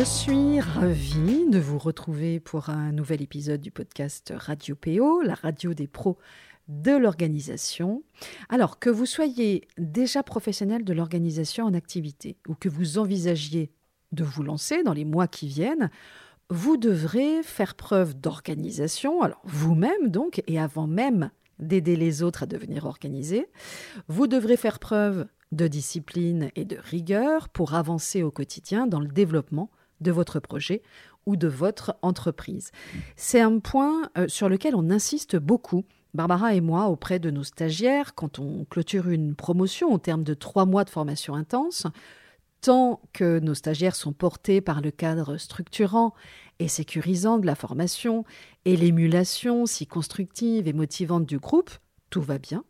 Je suis ravie de vous retrouver pour un nouvel épisode du podcast Radio PO, la radio des pros de l'organisation. Alors que vous soyez déjà professionnel de l'organisation en activité ou que vous envisagiez de vous lancer dans les mois qui viennent, vous devrez faire preuve d'organisation, alors vous-même donc, et avant même d'aider les autres à devenir organisés, vous devrez faire preuve de discipline et de rigueur pour avancer au quotidien dans le développement de votre projet ou de votre entreprise. C'est un point euh, sur lequel on insiste beaucoup, Barbara et moi, auprès de nos stagiaires, quand on clôture une promotion au terme de trois mois de formation intense, tant que nos stagiaires sont portés par le cadre structurant et sécurisant de la formation et l'émulation si constructive et motivante du groupe, tout va bien.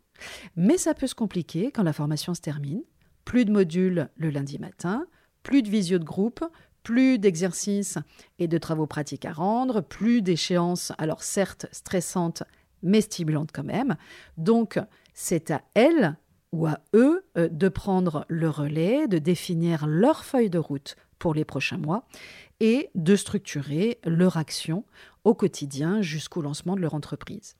Mais ça peut se compliquer quand la formation se termine. Plus de modules le lundi matin, plus de visio de groupe, plus d'exercices et de travaux pratiques à rendre, plus d'échéances, alors certes stressantes, mais stimulantes quand même. Donc, c'est à elles ou à eux euh, de prendre le relais, de définir leur feuille de route pour les prochains mois et de structurer leur action au quotidien jusqu'au lancement de leur entreprise.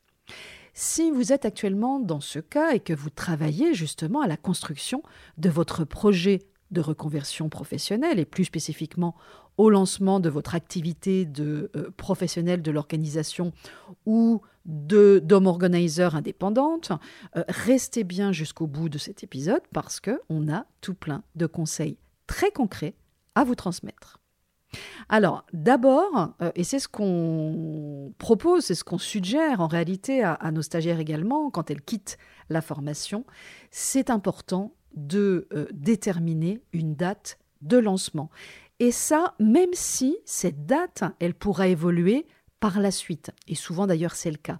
Si vous êtes actuellement dans ce cas et que vous travaillez justement à la construction de votre projet de reconversion professionnelle et plus spécifiquement au lancement de votre activité de euh, professionnel de l'organisation ou de d'homme organizer indépendante, euh, restez bien jusqu'au bout de cet épisode parce que on a tout plein de conseils très concrets à vous transmettre. Alors, d'abord, euh, et c'est ce qu'on propose, c'est ce qu'on suggère en réalité à, à, nos stagiaires également quand elles quittent la formation, c'est important de euh, déterminer une date de lancement. Et ça, même si cette date, elle pourra évoluer par la suite. Et souvent d'ailleurs c'est le cas.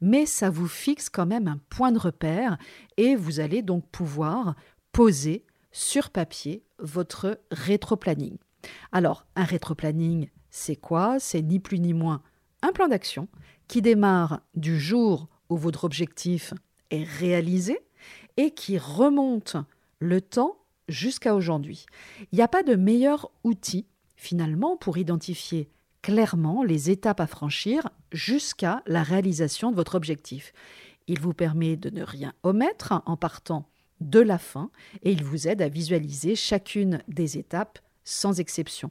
Mais ça vous fixe quand même un point de repère et vous allez donc pouvoir poser sur papier votre rétroplanning. Alors, un rétroplanning, c'est quoi? C'est ni plus ni moins un plan d'action qui démarre du jour où votre objectif est réalisé et qui remonte le temps jusqu'à aujourd'hui. Il n'y a pas de meilleur outil, finalement, pour identifier clairement les étapes à franchir jusqu'à la réalisation de votre objectif. Il vous permet de ne rien omettre en partant de la fin et il vous aide à visualiser chacune des étapes sans exception.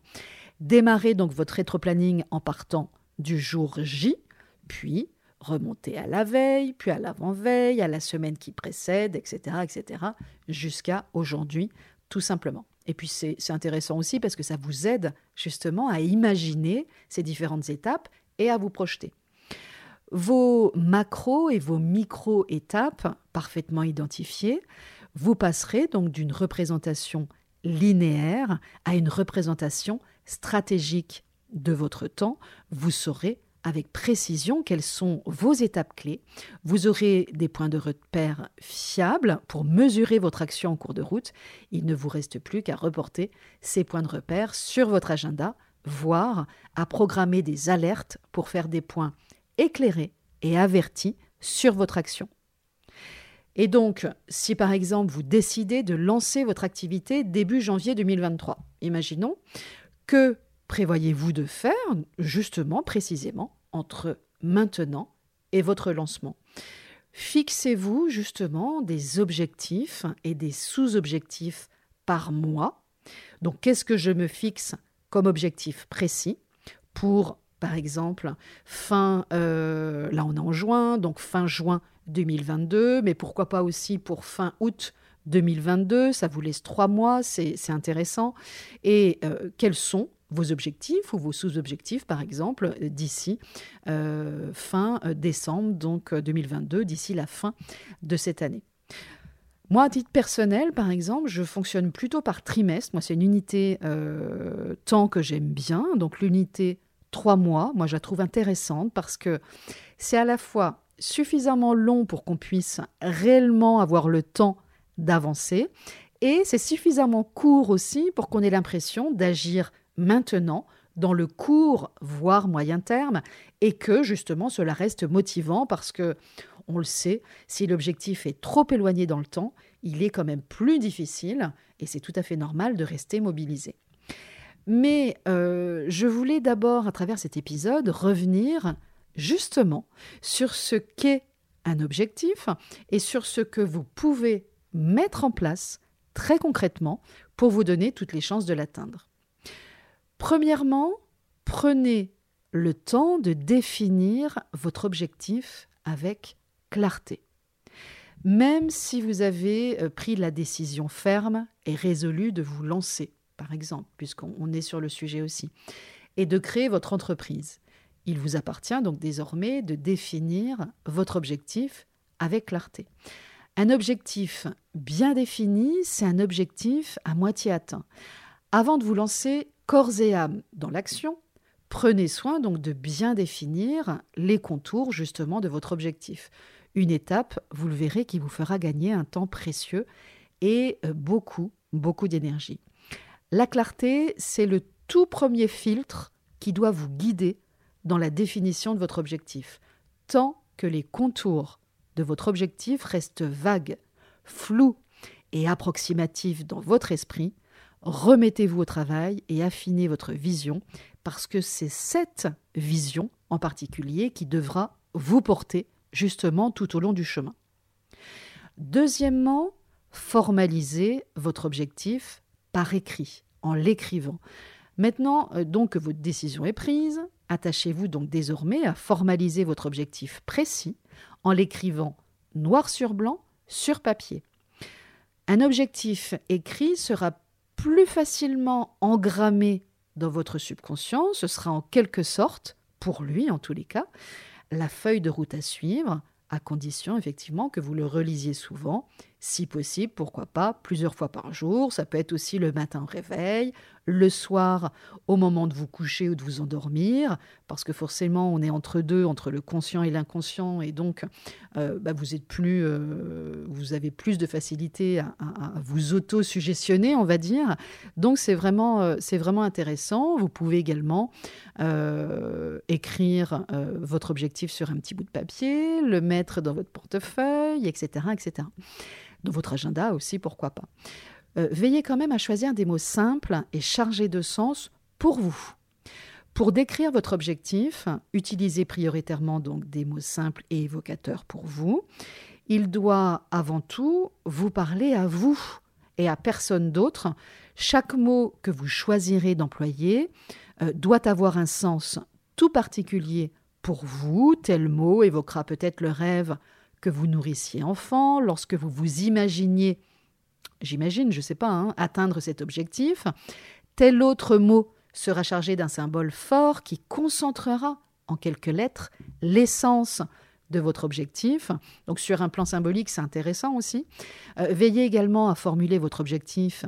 Démarrez donc votre rétro-planning en partant du jour J, puis remonter à la veille, puis à l'avant-veille, à la semaine qui précède, etc., etc., jusqu'à aujourd'hui, tout simplement. Et puis c'est intéressant aussi parce que ça vous aide justement à imaginer ces différentes étapes et à vous projeter. Vos macros et vos micro-étapes parfaitement identifiées, vous passerez donc d'une représentation linéaire à une représentation stratégique de votre temps. Vous saurez avec précision quelles sont vos étapes clés. Vous aurez des points de repère fiables pour mesurer votre action en cours de route. Il ne vous reste plus qu'à reporter ces points de repère sur votre agenda, voire à programmer des alertes pour faire des points éclairés et avertis sur votre action. Et donc, si par exemple vous décidez de lancer votre activité début janvier 2023, imaginons que prévoyez-vous de faire justement, précisément, entre maintenant et votre lancement? Fixez-vous justement des objectifs et des sous-objectifs par mois. Donc, qu'est-ce que je me fixe comme objectif précis pour, par exemple, fin, euh, là on est en juin, donc fin juin 2022, mais pourquoi pas aussi pour fin août 2022, ça vous laisse trois mois, c'est intéressant. Et euh, quels sont vos objectifs ou vos sous-objectifs, par exemple, d'ici euh, fin euh, décembre, donc 2022, euh, d'ici la fin de cette année. Moi, à titre personnel, par exemple, je fonctionne plutôt par trimestre. Moi, c'est une unité temps que j'aime bien. Donc, l'unité trois mois. Moi, je la trouve intéressante parce que c'est à la fois suffisamment long pour qu'on puisse réellement avoir le temps d'avancer et c'est suffisamment court aussi pour qu'on ait l'impression d'agir maintenant dans le court, voire moyen terme, et que justement cela reste motivant parce que, on le sait, si l'objectif est trop éloigné dans le temps, il est quand même plus difficile, et c'est tout à fait normal de rester mobilisé. Mais euh, je voulais d'abord, à travers cet épisode, revenir justement sur ce qu'est un objectif et sur ce que vous pouvez mettre en place très concrètement pour vous donner toutes les chances de l'atteindre. Premièrement, prenez le temps de définir votre objectif avec clarté. Même si vous avez euh, pris la décision ferme et résolue de vous lancer, par exemple, puisqu'on est sur le sujet aussi, et de créer votre entreprise, il vous appartient donc désormais de définir votre objectif avec clarté. Un objectif bien défini, c'est un objectif à moitié atteint. Avant de vous lancer, corps et âme dans l'action, prenez soin donc de bien définir les contours justement de votre objectif. Une étape, vous le verrez, qui vous fera gagner un temps précieux et euh, beaucoup, beaucoup d'énergie. La clarté, c'est le tout premier filtre qui doit vous guider dans la définition de votre objectif. Tant que les contours de votre objectif restent vagues, flous et approximatifs dans votre esprit, remettez-vous au travail et affinez votre vision, parce que c'est cette vision en particulier qui devra vous porter justement tout au long du chemin. Deuxièmement, formalisez votre objectif par écrit, en l'écrivant. Maintenant euh, donc que votre décision est prise, attachez-vous donc désormais à formaliser votre objectif précis en l'écrivant noir sur blanc sur papier. Un objectif écrit sera plus facilement engrammé dans votre subconscient, ce sera en quelque sorte, pour lui en tous les cas, la feuille de route à suivre, à condition effectivement que vous le relisiez souvent si possible, pourquoi pas, plusieurs fois par jour. Ça peut être aussi le matin au réveil, le soir au moment de vous coucher ou de vous endormir, parce que forcément on est entre deux, entre le conscient et l'inconscient, et donc euh, bah, vous êtes plus, euh, vous avez plus de facilité à, vous auto-suggestionner, on va dire. Donc c'est vraiment, euh, c'est vraiment intéressant. Vous pouvez également écrire votre objectif sur un petit bout de papier, le mettre dans votre portefeuille, etc., etc dans votre agenda aussi, pourquoi pas. Euh, veillez quand même à choisir des mots simples et chargés de sens pour vous. Pour décrire votre objectif, utilisez prioritairement donc des mots simples et évocateurs pour vous. Il doit avant tout vous parler à vous et à personne d'autre. Chaque mot que vous choisirez d'employer euh, doit avoir un sens tout particulier pour vous. Tel mot évoquera peut-être le rêve que vous nourrissiez enfant, lorsque vous vous imaginiez, j'imagine, je ne sais pas, hein, atteindre cet objectif, tel autre mot sera chargé d'un symbole fort qui concentrera en quelques lettres l'essence de votre objectif. Donc sur un plan symbolique, c'est intéressant aussi. Euh, veillez également à formuler votre objectif.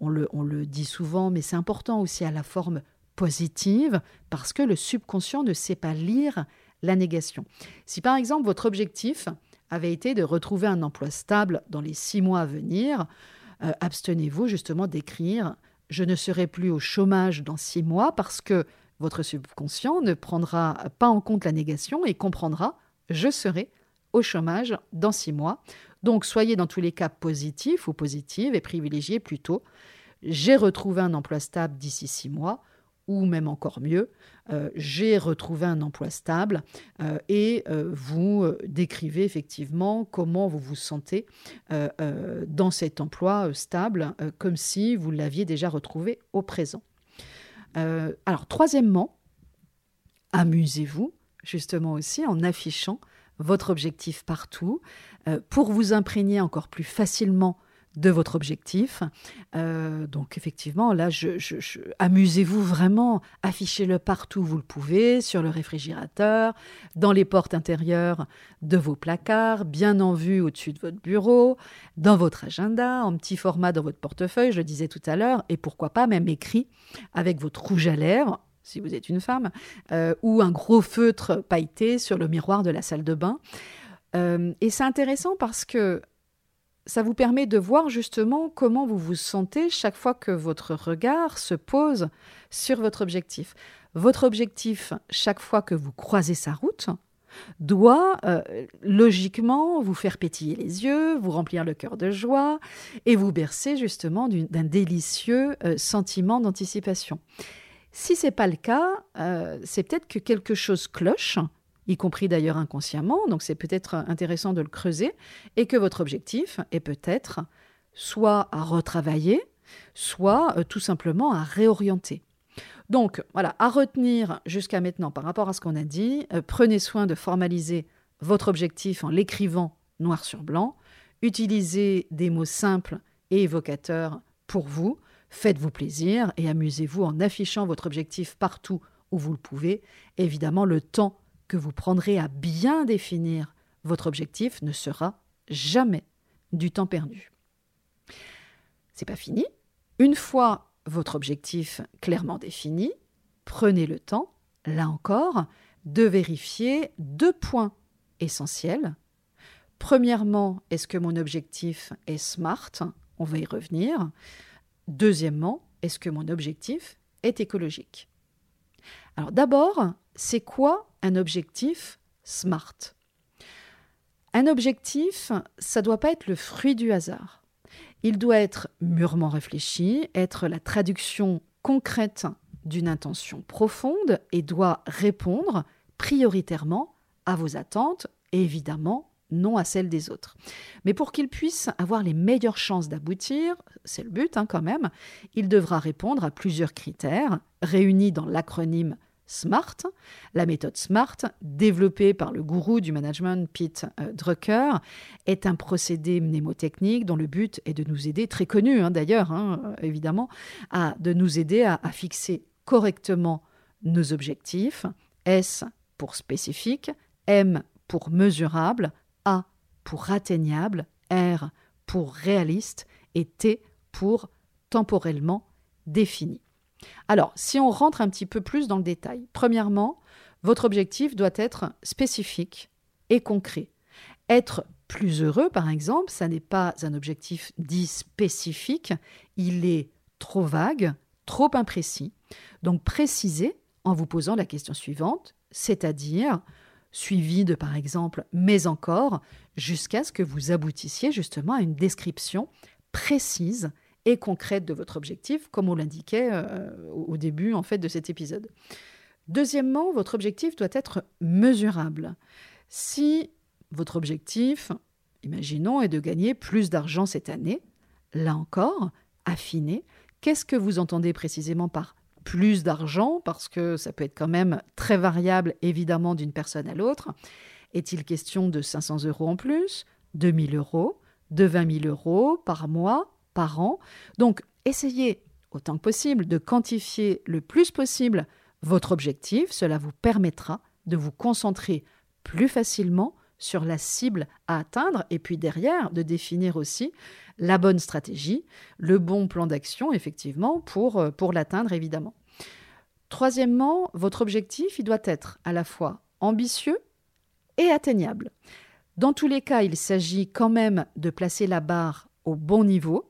On le, on le dit souvent, mais c'est important aussi à la forme positive, parce que le subconscient ne sait pas lire la négation. Si par exemple votre objectif, avait été de retrouver un emploi stable dans les six mois à venir, euh, abstenez-vous justement d'écrire je ne serai plus au chômage dans six mois parce que votre subconscient ne prendra pas en compte la négation et comprendra je serai au chômage dans six mois. Donc soyez dans tous les cas positif ou positive et privilégiez plutôt j'ai retrouvé un emploi stable d'ici six mois ou même encore mieux, euh, j'ai retrouvé un emploi stable euh, et euh, vous décrivez effectivement comment vous vous sentez dans cet emploi stable, comme si vous l'aviez déjà retrouvé au présent. alors, troisièmement, amusez-vous justement aussi en affichant votre objectif partout pour vous imprégner encore plus facilement de votre objectif. Euh, donc effectivement, là, je, amusez-vous vraiment, affichez-le partout où vous le pouvez, sur le réfrigérateur, dans les portes intérieures de vos placards, bien en vue au-dessus de votre bureau, dans votre agenda, en petit format dans votre portefeuille, je le disais tout à l'heure, et pourquoi pas même écrit avec votre rouge à lèvres si vous êtes une femme, euh, ou un gros feutre pailleté sur le miroir de la salle de bain. Euh, et c'est intéressant parce que ça vous permet de voir justement comment vous vous sentez chaque fois que votre regard se pose sur votre objectif. Votre objectif, chaque fois que vous croisez sa route, doit euh, logiquement vous faire pétiller les yeux, vous remplir le cœur de joie et vous bercer justement d'un délicieux euh, sentiment d'anticipation. Si ce n'est pas le cas, euh, c'est peut-être que quelque chose cloche, y compris d'ailleurs inconsciemment, donc c'est peut-être intéressant de le creuser, et que votre objectif est peut-être soit à retravailler, soit tout simplement à réorienter. Donc voilà, à retenir jusqu'à maintenant par rapport à ce qu'on a dit, euh, prenez soin de formaliser votre objectif en l'écrivant noir sur blanc, utilisez des mots simples et évocateurs pour vous, faites-vous plaisir et amusez-vous en affichant votre objectif partout où vous le pouvez. évidemment, le temps que vous prendrez à bien définir votre objectif ne sera jamais du temps perdu. C'est pas fini. Une fois votre objectif clairement défini, prenez le temps, là encore, de vérifier deux points essentiels. Premièrement, est-ce que mon objectif est SMART? On va y revenir. Deuxièmement, est-ce que mon objectif est écologique? Alors d'abord, c'est quoi un objectif SMART? Un objectif, ça ne doit pas être le fruit du hasard. Il doit être mûrement réfléchi, être la traduction concrète d'une intention profonde et doit répondre prioritairement à vos attentes et évidemment non à celles des autres. Mais pour qu'il puisse avoir les meilleures chances d'aboutir, c'est le but hein, quand même, il devra répondre à plusieurs critères réunis dans l'acronyme SMART. La méthode SMART, développée par le gourou du management Pete euh, Drucker, est un procédé mnémotechnique dont le but est de nous aider, très connu hein, d'ailleurs, hein, euh, évidemment, à, de nous aider à, à fixer correctement nos objectifs. S pour spécifique, M pour mesurable, A pour atteignable, R pour réaliste et T pour temporellement défini. Alors, si on rentre un petit peu plus dans le détail, premièrement, votre objectif doit être spécifique et concret. Être plus heureux, par exemple, ça n'est pas un objectif dit spécifique, il est trop vague, trop imprécis. Donc précisez en vous posant la question suivante, c'est-à-dire suivi de par exemple mais encore, jusqu'à ce que vous aboutissiez justement à une description précise et concrète de votre objectif, comme on l'indiquait euh, au début en fait de cet épisode. Deuxièmement, votre objectif doit être mesurable. Si votre objectif, imaginons, est de gagner plus d'argent cette année, là encore, affinez. Qu'est-ce que vous entendez précisément par plus d'argent? Parce que ça peut être quand même très variable, évidemment, d'une personne à l'autre. Est-il question de 500 euros en plus, de 1000 euros, de 20 000 euros par mois, par an. Donc, essayez autant que possible de quantifier le plus possible votre objectif. Cela vous permettra de vous concentrer plus facilement sur la cible à atteindre et puis derrière de définir aussi la bonne stratégie, le bon plan d'action effectivement pour, euh, pour l'atteindre évidemment. Troisièmement, votre objectif, il doit être à la fois ambitieux et atteignable. Dans tous les cas, il s'agit quand même de placer la barre au bon niveau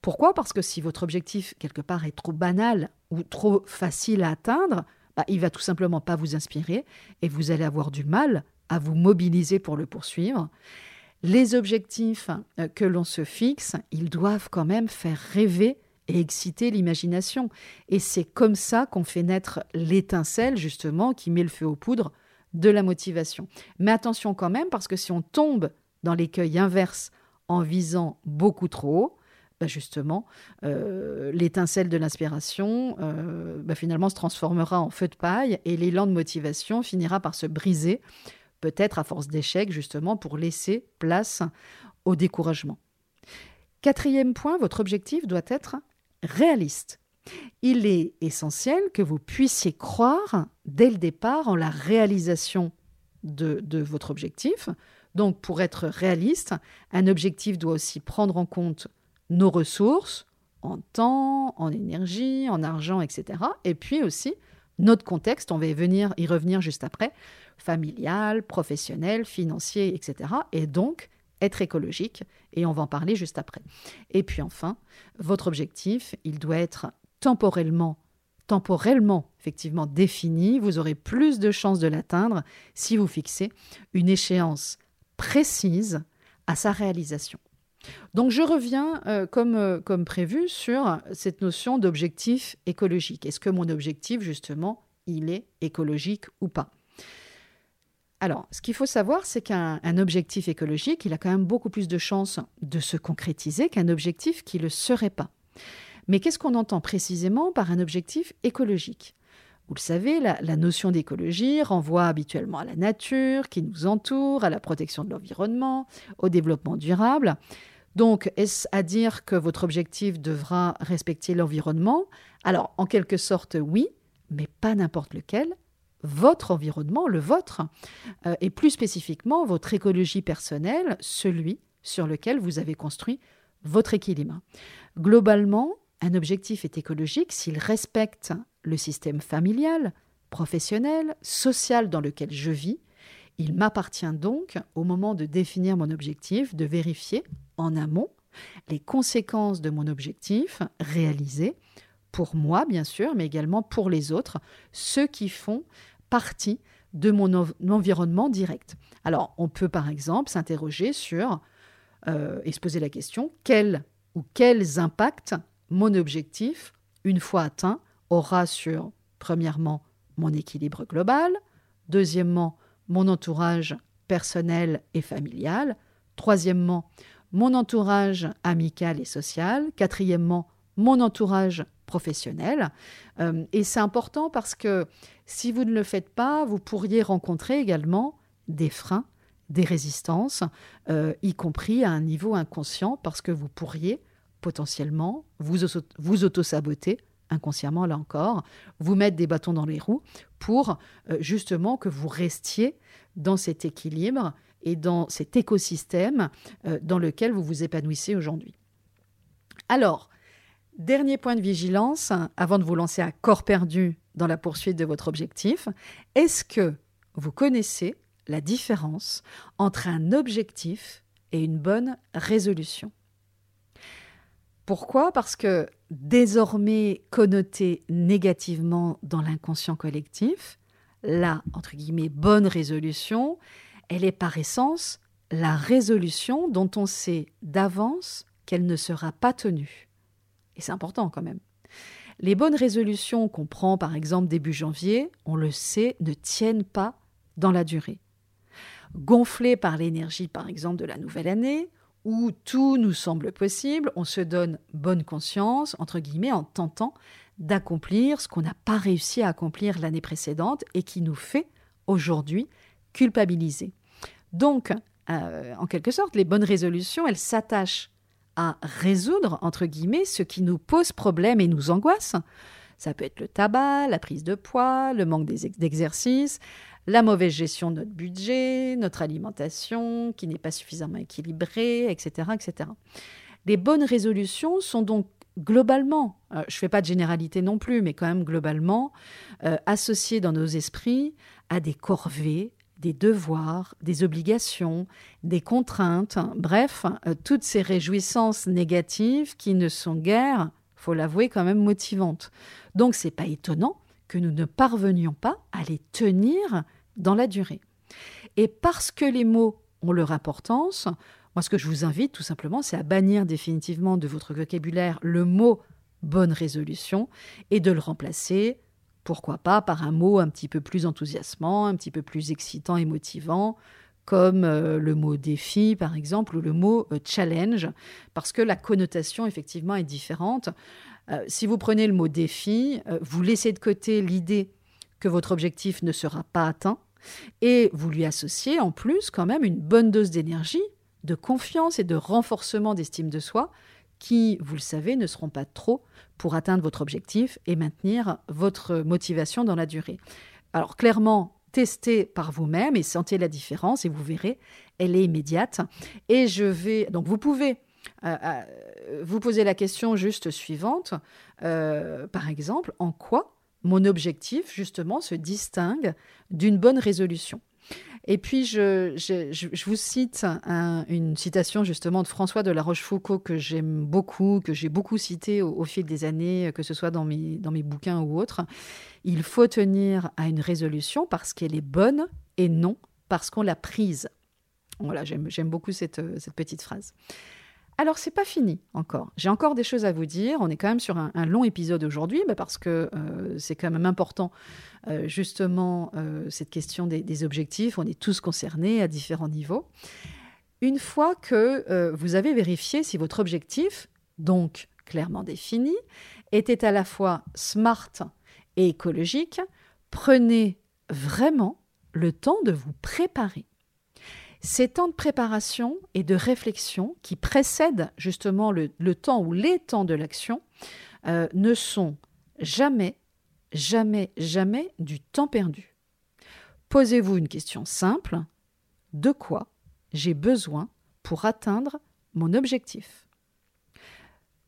pourquoi? Parce que si votre objectif, quelque part, est trop banal ou trop facile à atteindre, bah, il va tout simplement pas vous inspirer et vous allez avoir du mal à vous mobiliser pour le poursuivre. Les objectifs euh, que l'on se fixe, ils doivent quand même faire rêver et exciter l'imagination. Et c'est comme ça qu'on fait naître l'étincelle, justement, qui met le feu aux poudres de la motivation. Mais attention quand même, parce que si on tombe dans l'écueil inverse en visant beaucoup trop haut, bah, justement, euh, l'étincelle de l'inspiration euh, bah, finalement se transformera en feu de paille et l'élan de motivation finira par se briser, peut-être à force d'échecs, justement, pour laisser place au découragement. Quatrième point, votre objectif doit être réaliste. Il est essentiel que vous puissiez croire dès le départ en la réalisation de, de votre objectif. Donc, pour être réaliste, un objectif doit aussi prendre en compte nos ressources en temps, en énergie, en argent, etc. Et puis aussi notre contexte, on va y, venir, y revenir juste après, familial, professionnel, financier, etc. Et donc, être écologique, et on va en parler juste après. Et puis enfin, votre objectif, il doit être temporellement, temporellement, effectivement défini. Vous aurez plus de chances de l'atteindre si vous fixez une échéance précise à sa réalisation. Donc je reviens euh, comme, euh, comme prévu sur cette notion d'objectif écologique. Est-ce que mon objectif, justement, il est écologique ou pas? Alors, ce qu'il faut savoir, c'est qu'un objectif écologique, il a quand même beaucoup plus de chances de se concrétiser qu'un objectif qui ne le serait pas. Mais qu'est-ce qu'on entend précisément par un objectif écologique? Vous le savez, la, notion d'écologie renvoie habituellement à la nature qui nous entoure, à la protection de l'environnement, au développement durable. Donc, est-ce à dire que votre objectif devra respecter l'environnement? Alors, en quelque sorte, oui, mais pas n'importe lequel, votre environnement, le vôtre, euh, et plus spécifiquement votre écologie personnelle, celui sur lequel vous avez construit votre équilibre. Globalement, un objectif est écologique s'il respecte le système familial, professionnel, social dans lequel je vis. Il m'appartient donc, au moment de définir mon objectif, de vérifier en amont les conséquences de mon objectif réalisé pour moi, bien sûr, mais également pour les autres, ceux qui font partie de mon environnement direct. Alors, on peut par exemple s'interroger sur euh, et se poser la question quels ou quels impacts mon objectif, une fois atteint, aura sur, premièrement, mon équilibre global, deuxièmement, mon entourage personnel et familial, troisièmement, mon entourage amical et social, quatrièmement, mon entourage professionnel. Euh, et c'est important parce que si vous ne le faites pas, vous pourriez rencontrer également des freins, des résistances, euh, y compris à un niveau inconscient, parce que vous pourriez potentiellement vous, vous auto-saboter inconsciemment là encore, vous mettre des bâtons dans les roues pour euh, justement que vous restiez dans cet équilibre et dans cet écosystème dans lequel vous vous épanouissez aujourd'hui. Alors, Dernier point de vigilance, avant de vous lancer à corps perdu dans la poursuite de votre objectif, est-ce que vous connaissez la différence entre un objectif et une bonne résolution? Pourquoi? Parce que désormais connoté négativement dans l'inconscient collectif, la entre guillemets bonne résolution, elle est par essence la résolution dont on sait d'avance qu'elle ne sera pas tenue. Et c'est important quand même. Les bonnes résolutions qu'on prend par exemple début janvier, on le sait, ne tiennent pas dans la durée. Gonflés par l'énergie par exemple de la nouvelle année, où tout nous semble possible, on se donne bonne conscience, entre guillemets, en tentant d'accomplir ce qu'on n'a pas réussi à accomplir l'année précédente et qui nous fait aujourd'hui culpabiliser. Donc, euh, en quelque sorte, les bonnes résolutions, elles s'attachent à résoudre, entre guillemets, ce qui nous pose problème et nous angoisse. Ça peut être le tabac, la prise de poids, le manque d'exercice, la mauvaise gestion de notre budget, notre alimentation qui n'est pas suffisamment équilibrée, etc., etc. Les bonnes résolutions sont donc globalement, euh, je ne fais pas de généralité non plus, mais quand même globalement, euh, associées dans nos esprits à des corvées, des devoirs, des obligations, des contraintes, bref, euh, toutes ces réjouissances négatives qui ne sont guère, faut l'avouer, quand même motivantes. Donc c'est pas étonnant que nous ne parvenions pas à les tenir dans la durée. Et parce que les mots ont leur importance, moi ce que je vous invite tout simplement, c'est à bannir définitivement de votre vocabulaire le mot bonne résolution et de le remplacer pourquoi pas par un mot un petit peu plus enthousiasmant, un petit peu plus excitant et motivant, comme euh, le mot défi par exemple ou le mot euh, challenge, parce que la connotation effectivement est différente. Euh, si vous prenez le mot défi, vous laissez de côté l'idée que votre objectif ne sera pas atteint et vous lui associez en plus quand même une bonne dose d'énergie, de confiance et de renforcement d'estime de soi qui, vous le savez, ne seront pas trop pour atteindre votre objectif et maintenir votre motivation dans la durée. Alors clairement, testez par vous-même et sentez la différence et vous verrez, elle est immédiate. Et je vais donc vous pouvez euh, euh, vous poser la question juste suivante, euh, par exemple, en quoi mon objectif, justement, se distingue d'une bonne résolution. Et puis, je, vous cite une citation justement de François de la Rochefoucauld que j'aime beaucoup, que j'ai beaucoup cité au, fil des années, que ce soit dans mes, dans mes bouquins ou autres. Il faut tenir à une résolution parce qu'elle est bonne et non parce qu'on l'a prise. Voilà, j'aime beaucoup cette, cette petite phrase. Alors, c'est pas fini encore. J'ai encore des choses à vous dire. On est quand même sur un, long épisode aujourd'hui, bah, parce que euh, c'est quand même important, euh, justement, euh, cette question des, objectifs. On est tous concernés à différents niveaux. Une fois que vous avez vérifié si votre objectif, donc clairement défini, était à la fois smart et écologique, prenez vraiment le temps de vous préparer. Ces temps de préparation et de réflexion qui précèdent justement le, temps ou les temps de l'action euh, ne sont jamais, jamais, jamais du temps perdu. Posez-vous une question simple. De quoi j'ai besoin pour atteindre mon objectif?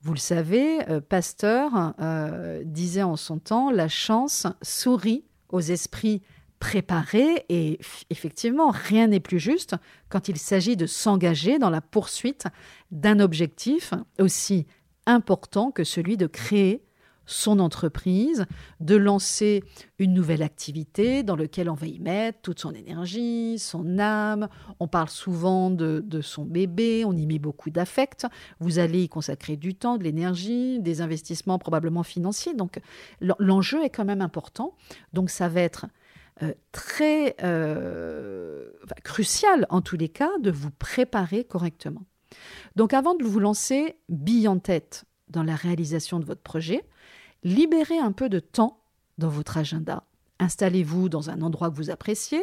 Vous le savez, euh, Pasteur euh, disait en son temps, la chance sourit aux esprits préparé et effectivement, rien n'est plus juste quand il s'agit de s'engager dans la poursuite d'un objectif aussi important que celui de créer son entreprise, de lancer une nouvelle activité dans laquelle on va y mettre toute son énergie, son âme. On parle souvent de, de son bébé, on y met beaucoup d'affect. Vous allez y consacrer du temps, de l'énergie, des investissements probablement financiers. Donc l'enjeu est quand même important. Donc ça va être euh, très euh, crucial, en tous les cas, de vous préparer correctement. Donc avant de vous lancer bille en tête dans la réalisation de votre projet, libérez un peu de temps dans votre agenda. Installez-vous dans un endroit que vous appréciez.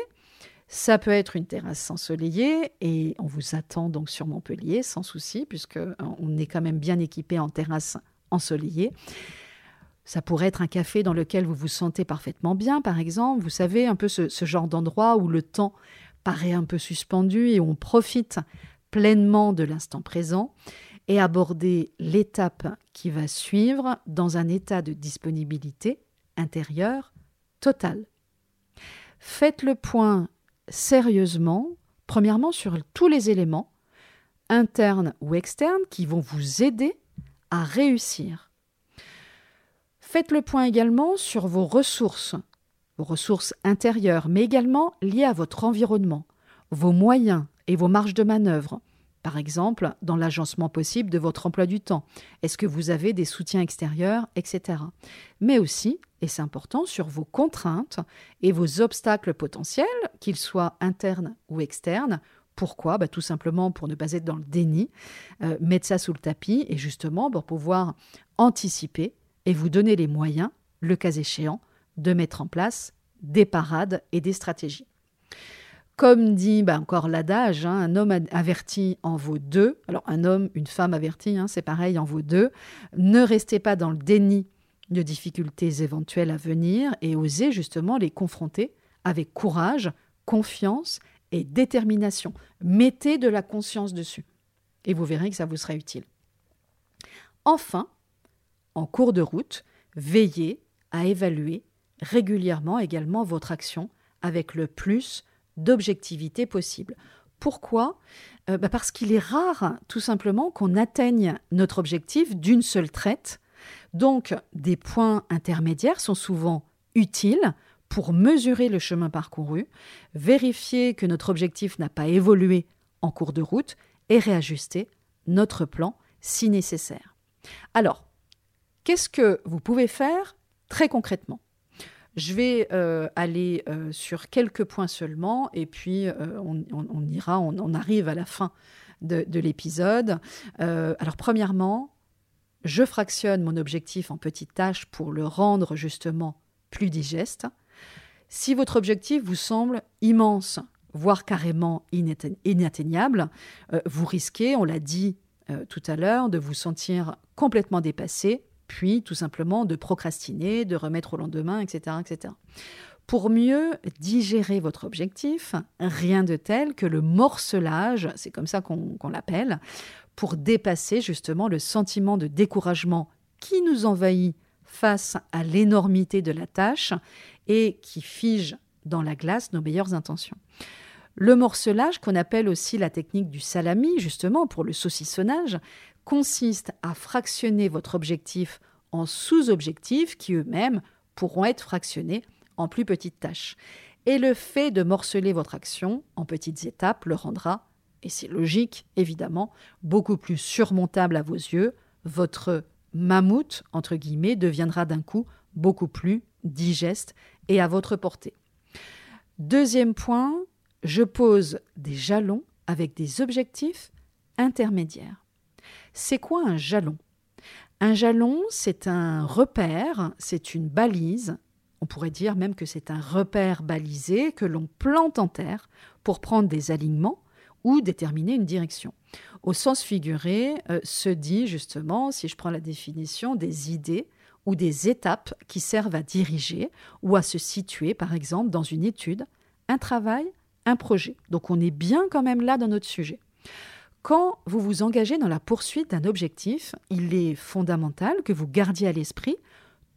Ça peut être une terrasse ensoleillée et on vous attend donc sur Montpellier sans souci puisque euh, on est quand même bien équipé en terrasse ensoleillée. Ça pourrait être un café dans lequel vous vous sentez parfaitement bien, par exemple. Vous savez, un peu ce, genre d'endroit où le temps paraît un peu suspendu et où on profite pleinement de l'instant présent et aborder l'étape qui va suivre dans un état de disponibilité intérieure totale. Faites le point sérieusement, premièrement sur tous les éléments, internes ou externes, qui vont vous aider à réussir Faites le point également sur vos ressources, vos ressources intérieures, mais également liées à votre environnement, vos moyens et vos marges de manœuvre. Par exemple, dans l'agencement possible de votre emploi du temps. Est-ce que vous avez des soutiens extérieurs, etc. Mais aussi, et c'est important, sur vos contraintes et vos obstacles potentiels, qu'ils soient internes ou externes, pourquoi? Bah, Tout simplement pour ne pas être dans le déni, euh, mettre ça sous le tapis et justement pour pouvoir anticiper et vous donner les moyens, le cas échéant, de mettre en place des parades et des stratégies. Comme dit bah, encore l'adage, hein, un homme averti en vaut deux. Alors un homme, une femme avertie, hein, c'est pareil, en vaut deux. Ne restez pas dans le déni de difficultés éventuelles à venir et osez justement les confronter avec courage, confiance et détermination. Mettez de la conscience dessus et vous verrez que ça vous sera utile. Enfin, en cours de route, veillez à évaluer régulièrement également votre action avec le plus d'objectivité possible. Pourquoi? Euh, bah Parce qu'il est rare, tout simplement, qu'on atteigne notre objectif d'une seule traite. Donc, des points intermédiaires sont souvent utiles pour mesurer le chemin parcouru, vérifier que notre objectif n'a pas évolué en cours de route et réajuster notre plan si nécessaire. Alors, Qu'est-ce que vous pouvez faire très concrètement? Je vais euh, aller euh, sur quelques points seulement et puis euh, on, ira, on, arrive à la fin de, de l'épisode. alors premièrement, je fractionne mon objectif en petites tâches pour le rendre justement plus digeste. Si votre objectif vous semble immense, voire carrément inatteignable, vous risquez, on l'a dit tout à l'heure, de vous sentir complètement dépassé puis tout simplement de procrastiner, de remettre au lendemain, etc. etc. Pour mieux digérer votre objectif, rien de tel que le morcelage, c'est comme ça qu'on l'appelle, pour dépasser justement le sentiment de découragement qui nous envahit face à l'énormité de la tâche et qui fige dans la glace nos meilleures intentions. Le morcelage, qu'on appelle aussi la technique du salami, justement pour le saucissonnage, consiste à fractionner votre objectif en sous-objectifs qui eux-mêmes pourront être fractionnés en plus petites tâches. Et le fait de morceler votre action en petites étapes le rendra, et c'est logique évidemment, beaucoup plus surmontable à vos yeux. Votre mammouth, entre guillemets, deviendra d'un coup beaucoup plus digeste et à votre portée. Deuxième point, je pose des jalons avec des objectifs intermédiaires. C'est quoi un jalon? Un jalon, c'est un repère, c'est une balise, on pourrait dire même que c'est un repère balisé que l'on plante en terre pour prendre des alignements ou déterminer une direction. Au sens figuré, euh, se dit justement, si je prends la définition, des idées ou des étapes qui servent à diriger ou à se situer, par exemple, dans une étude, un travail, un projet. Donc on est bien quand même là dans notre sujet. Quand vous vous engagez dans la poursuite d'un objectif, il est fondamental que vous gardiez à l'esprit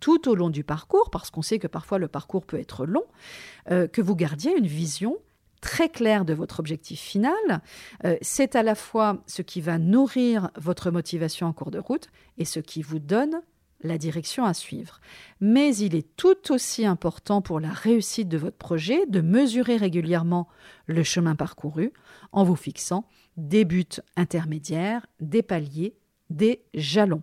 tout au long du parcours, parce qu'on sait que parfois le parcours peut être long, euh, que vous gardiez une vision très claire de votre objectif final. Euh, c'est à la fois ce qui va nourrir votre motivation en cours de route et ce qui vous donne la direction à suivre. Mais il est tout aussi important pour la réussite de votre projet de mesurer régulièrement le chemin parcouru en vous fixant des buts intermédiaires, des paliers, des jalons.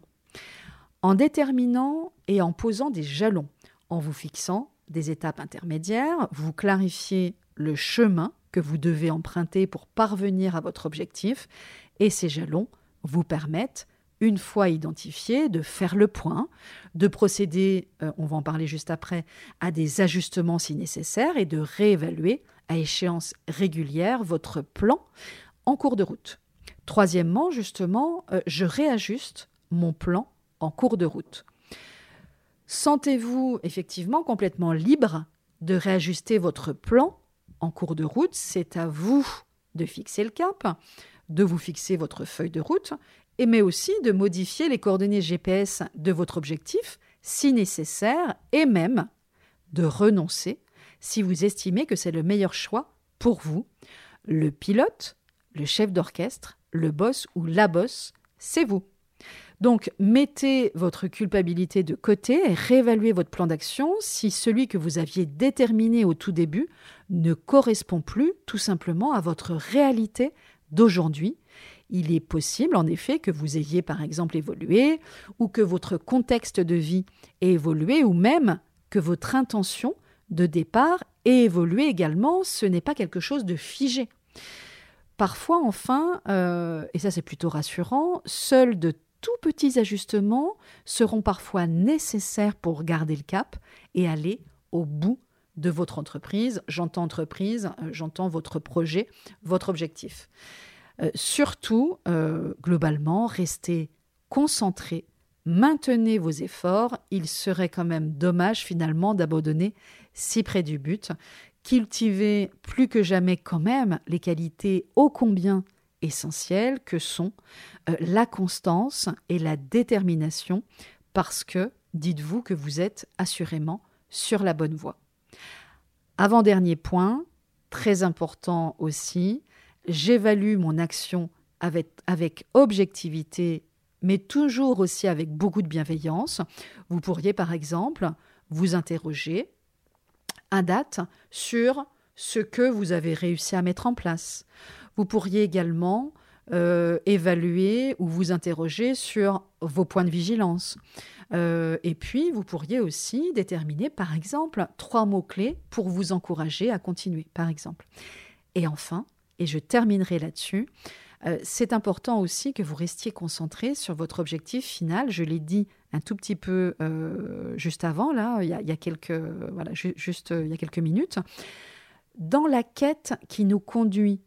En déterminant et en posant des jalons, en vous fixant des étapes intermédiaires, vous clarifiez le chemin que vous devez emprunter pour parvenir à votre objectif et ces jalons vous permettent une fois identifié, de faire le point, de procéder, euh, on va en parler juste après, à des ajustements si nécessaire et de réévaluer à échéance régulière votre plan en cours de route. Troisièmement, justement, euh, je réajuste mon plan en cours de route. Sentez-vous effectivement complètement libre de réajuster votre plan en cours de route? C'est à vous de fixer le cap, de vous fixer votre feuille de route et mais aussi de modifier les coordonnées GPS de votre objectif si nécessaire et même de renoncer si vous estimez que c'est le meilleur choix pour vous. Le pilote, le chef d'orchestre, le boss ou la boss, c'est vous. Donc mettez votre culpabilité de côté et réévaluez votre plan d'action si celui que vous aviez déterminé au tout début ne correspond plus tout simplement à votre réalité d'aujourd'hui il est possible, en effet, que vous ayez, par exemple, évolué, ou que votre contexte de vie ait évolué, ou même que votre intention de départ ait évolué également. Ce n'est pas quelque chose de figé. Parfois, enfin, euh, et ça c'est plutôt rassurant, seuls de tout petits ajustements seront parfois nécessaires pour garder le cap et aller au bout de votre entreprise. J'entends entreprise, euh, j'entends votre projet, votre objectif. Euh, surtout, euh, globalement, restez concentrés, maintenez vos efforts. Il serait quand même dommage finalement d'abandonner si près du but. Cultivez plus que jamais quand même les qualités ô combien essentielles que sont euh, la constance et la détermination, parce que dites-vous que vous êtes assurément sur la bonne voie. Avant-dernier point, très important aussi, j'évalue mon action avec, objectivité, mais toujours aussi avec beaucoup de bienveillance. Vous pourriez par exemple vous interroger à date sur ce que vous avez réussi à mettre en place. Vous pourriez également euh, évaluer ou vous interroger sur vos points de vigilance. Euh, et puis, vous pourriez aussi déterminer, par exemple, trois mots-clés pour vous encourager à continuer, par exemple. Et enfin, et je terminerai là-dessus. Euh, c'est important aussi que vous restiez concentré sur votre objectif final. Je l'ai dit un tout petit peu euh, juste avant, là, il y a, quelques, voilà, juste euh, il y a quelques minutes. Dans la quête qui nous conduit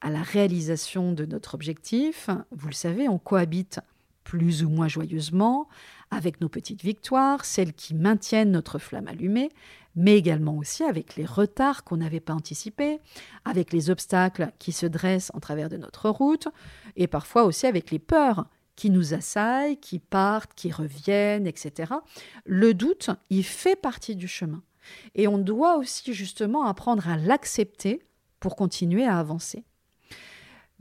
à la réalisation de notre objectif, vous le savez, on cohabite plus ou moins joyeusement avec nos petites victoires, celles qui maintiennent notre flamme allumée, mais également aussi avec les retards qu'on n'avait pas anticipés, avec les obstacles qui se dressent en travers de notre route, et parfois aussi avec les peurs qui nous assaillent, qui partent, qui reviennent, etc. Le doute, il fait partie du chemin. Et on doit aussi justement apprendre à l'accepter pour continuer à avancer.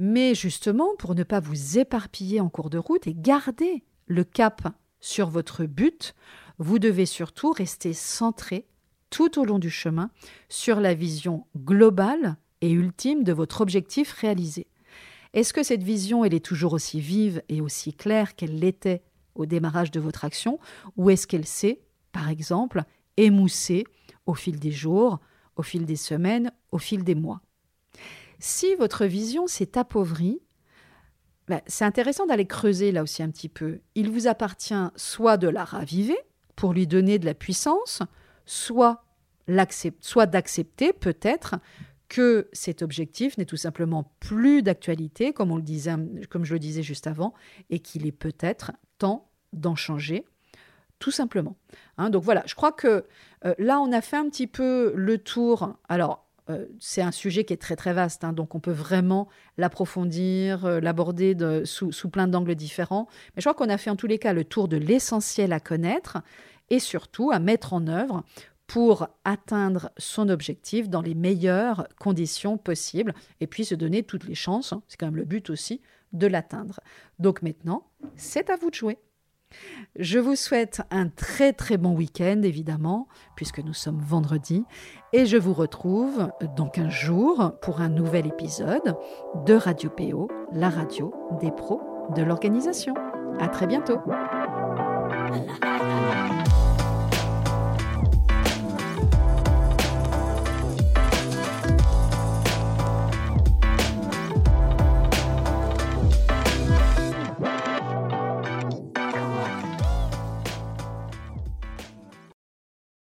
Mais justement, pour ne pas vous éparpiller en cours de route et garder le cap sur votre but, vous devez surtout rester centré tout au long du chemin sur la vision globale et ultime de votre objectif réalisé. Est-ce que cette vision, elle est toujours aussi vive et aussi claire qu'elle l'était au démarrage de votre action, ou est-ce qu'elle s'est, par exemple, émoussée au fil des jours, au fil des semaines, au fil des mois? Si votre vision s'est appauvrie, ben, c'est intéressant d'aller creuser là aussi un petit peu. Il vous appartient soit de la raviver pour lui donner de la puissance, soit, soit d'accepter peut-être que cet objectif n'est tout simplement plus d'actualité, comme, comme je le disais juste avant, et qu'il est peut-être temps d'en changer, tout simplement. Hein, donc voilà, je crois que euh, là, on a fait un petit peu le tour. Alors, euh, c'est un sujet qui est très très vaste, hein, donc on peut vraiment l'approfondir, euh, l'aborder sous, sous plein d'angles différents. Mais je crois qu'on a fait en tous les cas le tour de l'essentiel à connaître et surtout à mettre en œuvre pour atteindre son objectif dans les meilleures conditions possibles et puis se donner toutes les chances, hein, c'est quand même le but aussi, de l'atteindre. Donc maintenant, c'est à vous de jouer. Je vous souhaite un très très bon week-end évidemment, puisque nous sommes vendredi, et je vous retrouve dans 15 jours pour un nouvel épisode de Radio PO, la radio des pros de l'organisation. À très bientôt.